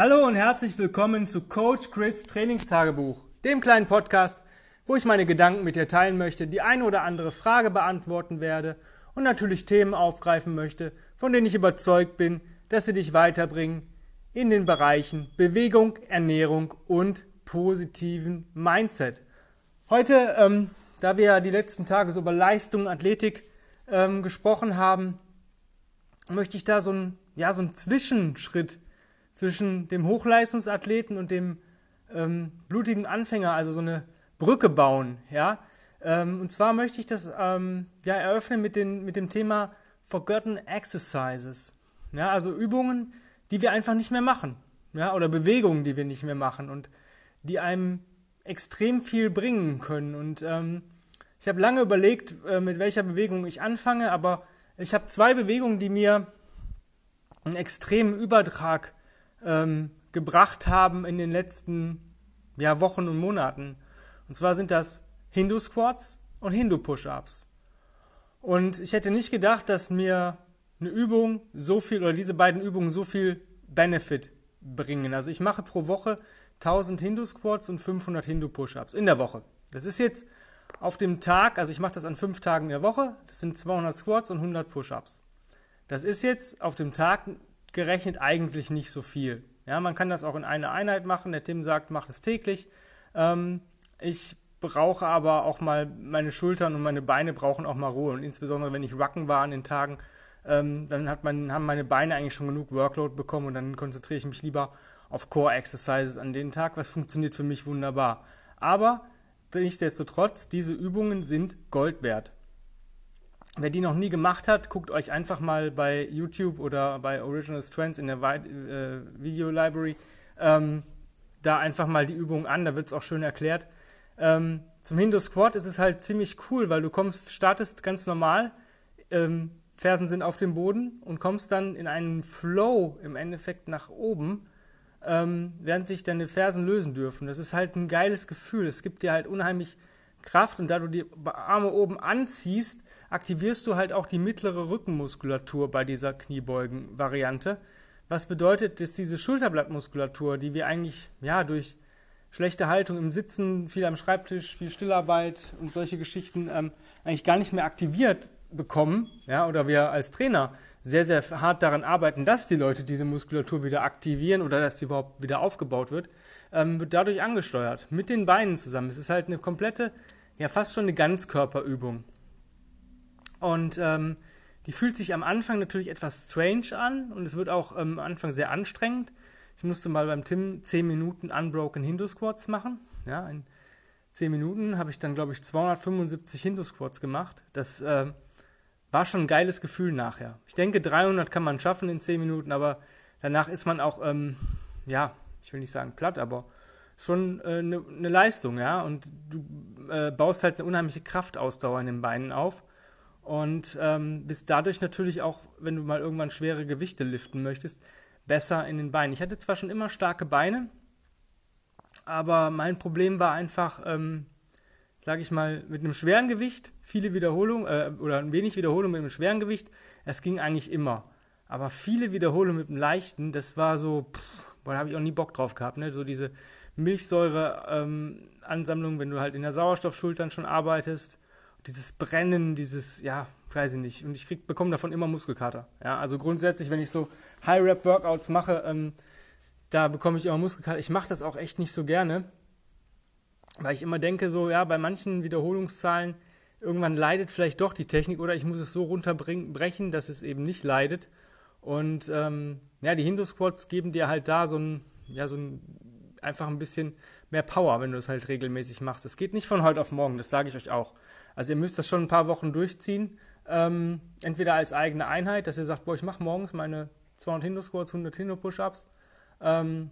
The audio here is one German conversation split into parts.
Hallo und herzlich willkommen zu Coach Chris Trainingstagebuch, dem kleinen Podcast, wo ich meine Gedanken mit dir teilen möchte, die eine oder andere Frage beantworten werde und natürlich Themen aufgreifen möchte, von denen ich überzeugt bin, dass sie dich weiterbringen in den Bereichen Bewegung, Ernährung und positiven Mindset. Heute, ähm, da wir ja die letzten Tage so über Leistung und Athletik ähm, gesprochen haben, möchte ich da so einen, ja, so einen Zwischenschritt zwischen dem Hochleistungsathleten und dem ähm, blutigen Anfänger, also so eine Brücke bauen. Ja? Ähm, und zwar möchte ich das ähm, ja, eröffnen mit, den, mit dem Thema Forgotten Exercises. Ja? Also Übungen, die wir einfach nicht mehr machen. Ja? Oder Bewegungen, die wir nicht mehr machen und die einem extrem viel bringen können. Und ähm, ich habe lange überlegt, äh, mit welcher Bewegung ich anfange, aber ich habe zwei Bewegungen, die mir einen extremen Übertrag ähm, gebracht haben in den letzten ja, Wochen und Monaten. Und zwar sind das Hindu-Squats und Hindu-Push-Ups. Und ich hätte nicht gedacht, dass mir eine Übung so viel oder diese beiden Übungen so viel Benefit bringen. Also ich mache pro Woche 1000 Hindu-Squats und 500 Hindu-Push-Ups in der Woche. Das ist jetzt auf dem Tag, also ich mache das an fünf Tagen in der Woche, das sind 200 Squats und 100 Push-Ups. Das ist jetzt auf dem Tag gerechnet eigentlich nicht so viel. Ja, man kann das auch in einer Einheit machen. Der Tim sagt, macht es täglich. Ähm, ich brauche aber auch mal, meine Schultern und meine Beine brauchen auch mal Ruhe. Und insbesondere, wenn ich Rucken war an den Tagen, ähm, dann hat man, haben meine Beine eigentlich schon genug Workload bekommen und dann konzentriere ich mich lieber auf Core Exercises an den Tag, was funktioniert für mich wunderbar. Aber nichtsdestotrotz, diese Übungen sind Gold wert. Wer die noch nie gemacht hat, guckt euch einfach mal bei YouTube oder bei Original Strengths in der äh, Video Library ähm, da einfach mal die Übung an, da wird es auch schön erklärt. Ähm, zum Hindu Squat ist es halt ziemlich cool, weil du kommst, startest ganz normal, ähm, Fersen sind auf dem Boden und kommst dann in einen Flow im Endeffekt nach oben, ähm, während sich deine Fersen lösen dürfen. Das ist halt ein geiles Gefühl. Es gibt dir halt unheimlich Kraft und da du die Arme oben anziehst, aktivierst du halt auch die mittlere Rückenmuskulatur bei dieser Kniebeugen-Variante. Was bedeutet, dass diese Schulterblattmuskulatur, die wir eigentlich ja durch schlechte Haltung im Sitzen, viel am Schreibtisch, viel Stillarbeit und solche Geschichten ähm, eigentlich gar nicht mehr aktiviert bekommen, ja, oder wir als Trainer sehr, sehr hart daran arbeiten, dass die Leute diese Muskulatur wieder aktivieren oder dass die überhaupt wieder aufgebaut wird, ähm, wird dadurch angesteuert. Mit den Beinen zusammen. Es ist halt eine komplette, ja fast schon eine Ganzkörperübung. Und ähm, die fühlt sich am Anfang natürlich etwas strange an und es wird auch ähm, am Anfang sehr anstrengend. Ich musste mal beim Tim 10 Minuten Unbroken Hindu Squats machen. Ja, in 10 Minuten habe ich dann, glaube ich, 275 Hindu Squats gemacht. Das äh, war schon ein geiles Gefühl nachher. Ich denke, 300 kann man schaffen in 10 Minuten, aber danach ist man auch, ähm, ja, ich will nicht sagen platt, aber schon eine äh, ne, ne Leistung, ja. Und du äh, baust halt eine unheimliche Kraftausdauer in den Beinen auf und ähm, bist dadurch natürlich auch, wenn du mal irgendwann schwere Gewichte liften möchtest, besser in den Beinen. Ich hatte zwar schon immer starke Beine, aber mein Problem war einfach, ähm, sage ich mal, mit einem schweren Gewicht, viele Wiederholungen äh, oder ein wenig Wiederholung mit einem schweren Gewicht, es ging eigentlich immer. Aber viele Wiederholungen mit einem leichten, das war so, pff, Boah, da habe ich auch nie Bock drauf gehabt, ne? So diese Milchsäure-Ansammlung, ähm, wenn du halt in der Sauerstoffschultern schon arbeitest. Dieses Brennen, dieses, ja, weiß ich nicht. Und ich krieg, bekomme davon immer Muskelkater. Ja, also grundsätzlich, wenn ich so High-Rap-Workouts mache, ähm, da bekomme ich immer Muskelkater. Ich mache das auch echt nicht so gerne, weil ich immer denke, so, ja, bei manchen Wiederholungszahlen, irgendwann leidet vielleicht doch die Technik oder ich muss es so runterbrechen, dass es eben nicht leidet. Und ähm, ja, die Hindu-Squats geben dir halt da so ein, ja, so ein, einfach ein bisschen mehr Power, wenn du es halt regelmäßig machst. Es geht nicht von heute auf morgen, das sage ich euch auch. Also ihr müsst das schon ein paar Wochen durchziehen. Ähm, entweder als eigene Einheit, dass ihr sagt, boah, ich mache morgens meine 200 Hindu-Squats, 100 Hindu-Push-Ups. Ähm,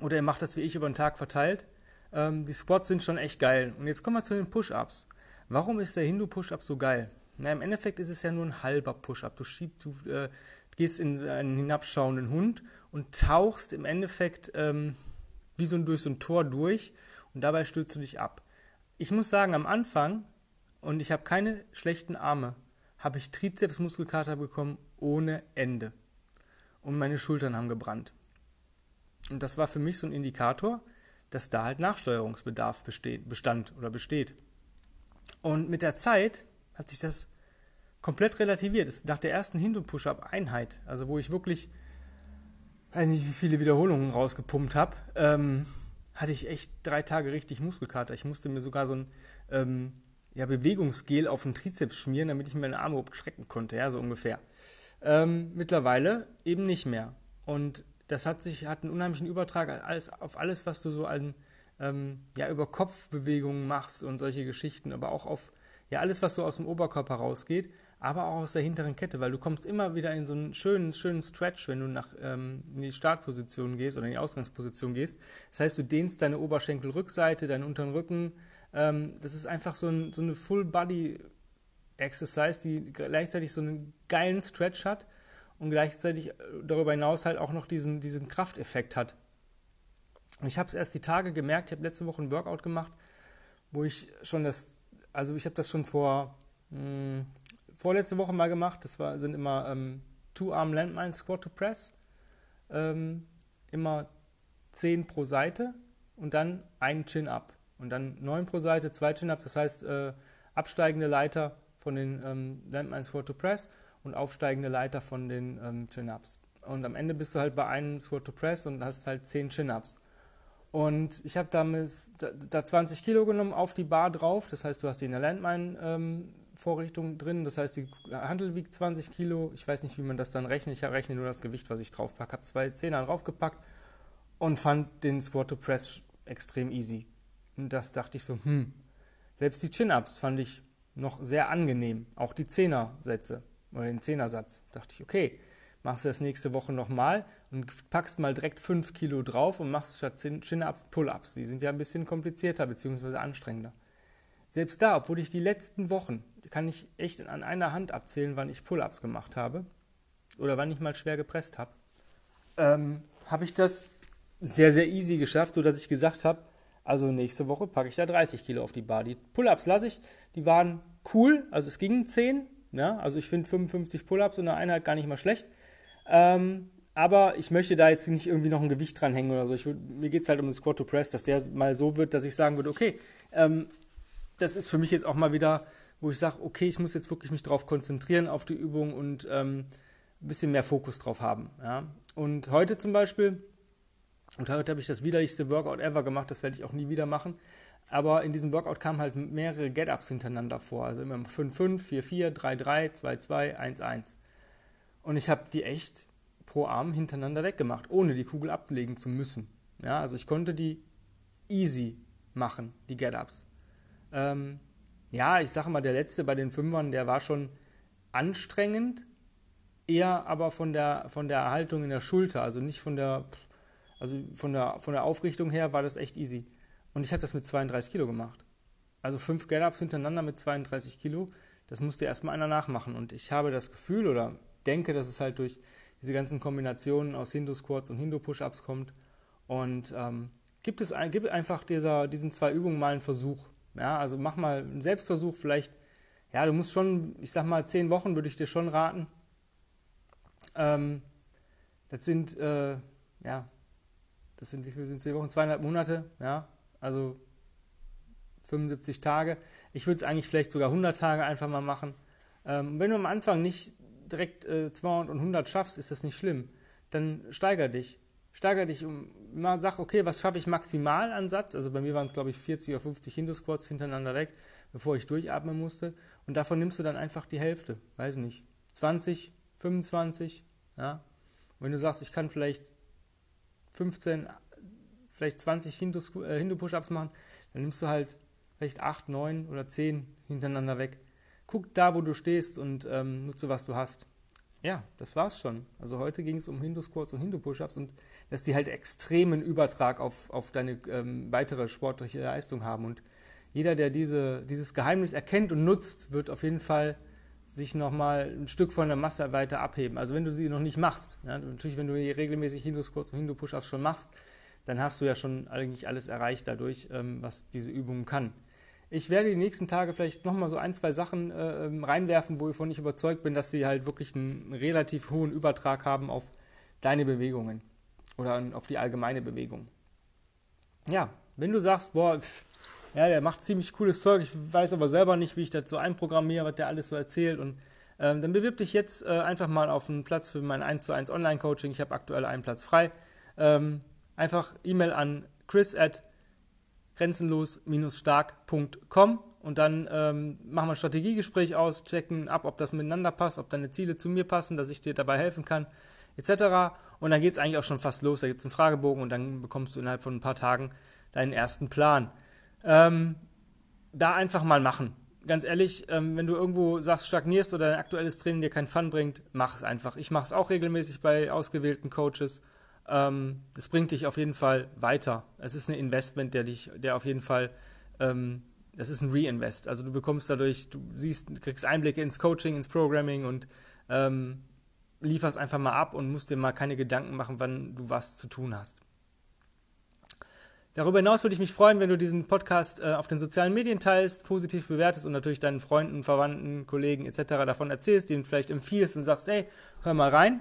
oder ihr macht das wie ich über den Tag verteilt. Ähm, die Squats sind schon echt geil. Und jetzt kommen wir zu den Push-Ups. Warum ist der Hindu-Push-Up so geil? Na, im Endeffekt ist es ja nur ein halber Push-Up. Du schiebst, du äh, gehst in einen hinabschauenden Hund und tauchst im Endeffekt ähm, wie so ein, durch so ein Tor durch und dabei stürzt du dich ab. Ich muss sagen, am Anfang, und ich habe keine schlechten Arme, habe ich Trizepsmuskelkater bekommen ohne Ende. Und meine Schultern haben gebrannt. Und das war für mich so ein Indikator, dass da halt Nachsteuerungsbedarf besteht, bestand oder besteht. Und mit der Zeit hat sich das komplett relativiert. Ist nach der ersten Hindu-Push-Up-Einheit, also wo ich wirklich, weiß nicht, wie viele Wiederholungen rausgepumpt habe, ähm, hatte ich echt drei Tage richtig Muskelkater. Ich musste mir sogar so ein ähm, ja, Bewegungsgel auf den Trizeps schmieren, damit ich meine Arme überhaupt strecken konnte, ja, so ungefähr. Ähm, mittlerweile eben nicht mehr. Und das hat sich, hat einen unheimlichen Übertrag alles, auf alles, was du so an, ähm, ja, über Kopfbewegungen machst und solche Geschichten, aber auch auf, ja, alles, was so aus dem Oberkörper rausgeht, aber auch aus der hinteren Kette, weil du kommst immer wieder in so einen schönen, schönen Stretch, wenn du nach, ähm, in die Startposition gehst oder in die Ausgangsposition gehst. Das heißt, du dehnst deine Oberschenkelrückseite, deinen unteren Rücken, ähm, das ist einfach so, ein, so eine Full-Body-Exercise, die gleichzeitig so einen geilen Stretch hat und gleichzeitig äh, darüber hinaus halt auch noch diesen, diesen Krafteffekt hat. Und ich habe es erst die Tage gemerkt, ich habe letzte Woche ein Workout gemacht, wo ich schon das, also ich habe das schon vor mh, hm, vorletzte Woche mal gemacht. Das war, sind immer ähm, Two-Arm Landmine Squat to Press, ähm, immer 10 pro Seite und dann ein Chin-Up. Und dann 9 pro Seite, zwei Chin-Ups, das heißt äh, absteigende Leiter von den ähm, Landmine Squat to Press und aufsteigende Leiter von den ähm, Chin-Ups. Und am Ende bist du halt bei einem Squat to Press und hast halt 10 Chin-Ups. Und ich habe damit da 20 Kilo genommen auf die Bar drauf. Das heißt, du hast die in der Landmine-Vorrichtung ähm, drin. Das heißt, die Handel wiegt 20 Kilo. Ich weiß nicht, wie man das dann rechnet. Ich rechne nur das Gewicht, was ich drauf packe. Habe zwei Zehner draufgepackt und fand den Squat to Press extrem easy. Und das dachte ich so, hm, selbst die Chin-Ups fand ich noch sehr angenehm. Auch die Zehner-Sätze oder den Zehnersatz. Dachte ich, okay, machst du das nächste Woche nochmal und packst mal direkt 5 Kilo drauf und machst statt Chin-Ups Pull-Ups. Die sind ja ein bisschen komplizierter bzw. anstrengender. Selbst da, obwohl ich die letzten Wochen, kann ich echt an einer Hand abzählen, wann ich Pull-Ups gemacht habe oder wann ich mal schwer gepresst habe, ähm, habe ich das sehr, sehr easy geschafft, sodass ich gesagt habe, also nächste Woche packe ich da 30 Kilo auf die Bar. Die Pull-Ups lasse ich, die waren cool, also es gingen 10, ja, also ich finde 55 Pull-Ups in der Einheit gar nicht mal schlecht. Ähm, aber ich möchte da jetzt nicht irgendwie noch ein Gewicht dranhängen oder so. Ich, mir geht es halt um den Squat to Press, dass der mal so wird, dass ich sagen würde, okay, ähm, das ist für mich jetzt auch mal wieder, wo ich sage, okay, ich muss jetzt wirklich mich darauf konzentrieren auf die Übung und ähm, ein bisschen mehr Fokus drauf haben. Ja. Und heute zum Beispiel und heute habe ich das widerlichste Workout ever gemacht, das werde ich auch nie wieder machen. Aber in diesem Workout kamen halt mehrere Get-Ups hintereinander vor. Also immer 5-5, 4-4, 3-3, 2-2, 1-1. Und ich habe die echt pro Arm hintereinander weggemacht, ohne die Kugel ablegen zu müssen. Ja, also ich konnte die easy machen, die Get-Ups. Ähm, ja, ich sage mal, der letzte bei den Fünfern, der war schon anstrengend, eher aber von der, von der Haltung in der Schulter, also nicht von der, also von der, von der Aufrichtung her war das echt easy. Und ich habe das mit 32 Kilo gemacht. Also fünf Get-Ups hintereinander mit 32 Kilo, das musste erstmal einer nachmachen. Und ich habe das Gefühl oder denke, dass es halt durch diese ganzen Kombinationen aus Hindu-Squats und Hindu-Push-Ups kommt. Und ähm, gibt es gib einfach dieser, diesen zwei Übungen mal einen Versuch. Ja, also mach mal einen Selbstversuch, vielleicht, ja, du musst schon, ich sag mal, zehn Wochen würde ich dir schon raten. Ähm, das sind, äh, ja, das sind, wie viel sind zehn Wochen? Zweieinhalb Monate, ja, also 75 Tage. Ich würde es eigentlich vielleicht sogar 100 Tage einfach mal machen. Ähm, wenn du am Anfang nicht direkt äh, 200 und 100 schaffst, ist das nicht schlimm. Dann steiger dich. Steiger dich um, mal sag, okay, was schaffe ich maximal an Satz? Also bei mir waren es, glaube ich, 40 oder 50 Hindu-Squats hintereinander weg, bevor ich durchatmen musste. Und davon nimmst du dann einfach die Hälfte. Weiß nicht. 20, 25, ja. Und wenn du sagst, ich kann vielleicht 15, vielleicht 20 Hindu-Push-Ups machen, dann nimmst du halt vielleicht 8, 9 oder 10 hintereinander weg. Guck da, wo du stehst und ähm, nutze, was du hast. Ja, das war's schon. Also heute ging es um Hindu-Squats und Hindu-Push-Ups und dass die halt extremen Übertrag auf, auf deine ähm, weitere sportliche Leistung haben. Und jeder, der diese, dieses Geheimnis erkennt und nutzt, wird auf jeden Fall sich nochmal ein Stück von der Masse weiter abheben. Also wenn du sie noch nicht machst, ja, natürlich wenn du regelmäßig Hindu-Squats und Hindu-Push-Ups schon machst, dann hast du ja schon eigentlich alles erreicht dadurch, ähm, was diese Übung kann. Ich werde die nächsten Tage vielleicht nochmal so ein, zwei Sachen äh, ähm, reinwerfen, wovon ich überzeugt bin, dass sie halt wirklich einen relativ hohen Übertrag haben auf deine Bewegungen. oder auf die allgemeine Bewegung. Ja, wenn du sagst, boah, pff, ja, der macht ziemlich cooles Zeug, ich weiß aber selber nicht, wie ich das so einprogrammiere, was der alles so erzählt und ähm, dann bewirb dich jetzt äh, einfach mal auf einen Platz für mein 1 zu 1 Online-Coaching. Ich habe aktuell einen Platz frei. Ähm, einfach E-Mail an chris at grenzenlos-stark.com und dann ähm, machen wir ein Strategiegespräch aus, checken ab, ob das miteinander passt, ob deine Ziele zu mir passen, dass ich dir dabei helfen kann, etc. Und dann geht es eigentlich auch schon fast los. Da gibt es einen Fragebogen und dann bekommst du innerhalb von ein paar Tagen deinen ersten Plan. Ähm, da einfach mal machen. Ganz ehrlich, ähm, wenn du irgendwo sagst, stagnierst oder dein aktuelles Training dir keinen Fun bringt, mach es einfach. Ich mache es auch regelmäßig bei ausgewählten Coaches. Ähm, das bringt dich auf jeden Fall weiter. Es ist ein Investment, der dich, der auf jeden Fall ähm, das ist ein Reinvest. Also du bekommst dadurch, du siehst, du kriegst Einblicke ins Coaching, ins Programming und ähm, lieferst einfach mal ab und musst dir mal keine Gedanken machen, wann du was zu tun hast. Darüber hinaus würde ich mich freuen, wenn du diesen Podcast äh, auf den sozialen Medien teilst, positiv bewertest und natürlich deinen Freunden, Verwandten, Kollegen etc. davon erzählst, denen vielleicht empfiehlst und sagst, hey, hör mal rein.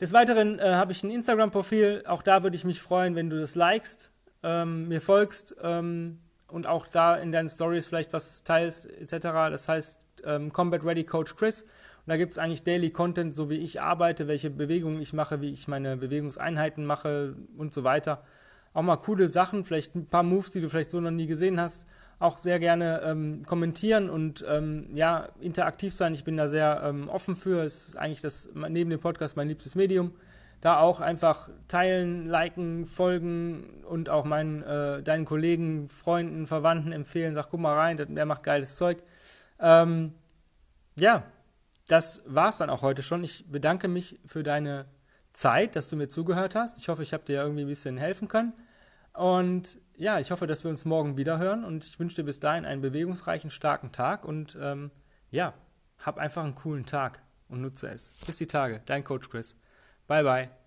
Des Weiteren äh, habe ich ein Instagram-Profil, auch da würde ich mich freuen, wenn du das likest, ähm, mir folgst, ähm, und auch da in deinen Stories vielleicht was teilst, etc. Das heißt ähm, Combat Ready Coach Chris. Und da gibt es eigentlich Daily Content, so wie ich arbeite, welche Bewegungen ich mache, wie ich meine Bewegungseinheiten mache und so weiter. Auch mal coole Sachen, vielleicht ein paar Moves, die du vielleicht so noch nie gesehen hast. Auch sehr gerne ähm, kommentieren und ähm, ja, interaktiv sein. Ich bin da sehr ähm, offen für. Es ist eigentlich das neben dem Podcast mein liebstes Medium da auch einfach teilen, liken, folgen und auch meinen, äh, deinen Kollegen, Freunden, Verwandten empfehlen. Sag, guck mal rein, der macht geiles Zeug. Ähm, ja, das war's dann auch heute schon. Ich bedanke mich für deine Zeit, dass du mir zugehört hast. Ich hoffe, ich habe dir irgendwie ein bisschen helfen können. Und ja, ich hoffe, dass wir uns morgen wieder hören und ich wünsche dir bis dahin einen bewegungsreichen, starken Tag und ähm, ja, hab einfach einen coolen Tag und nutze es. Bis die Tage, dein Coach Chris. Bye bye.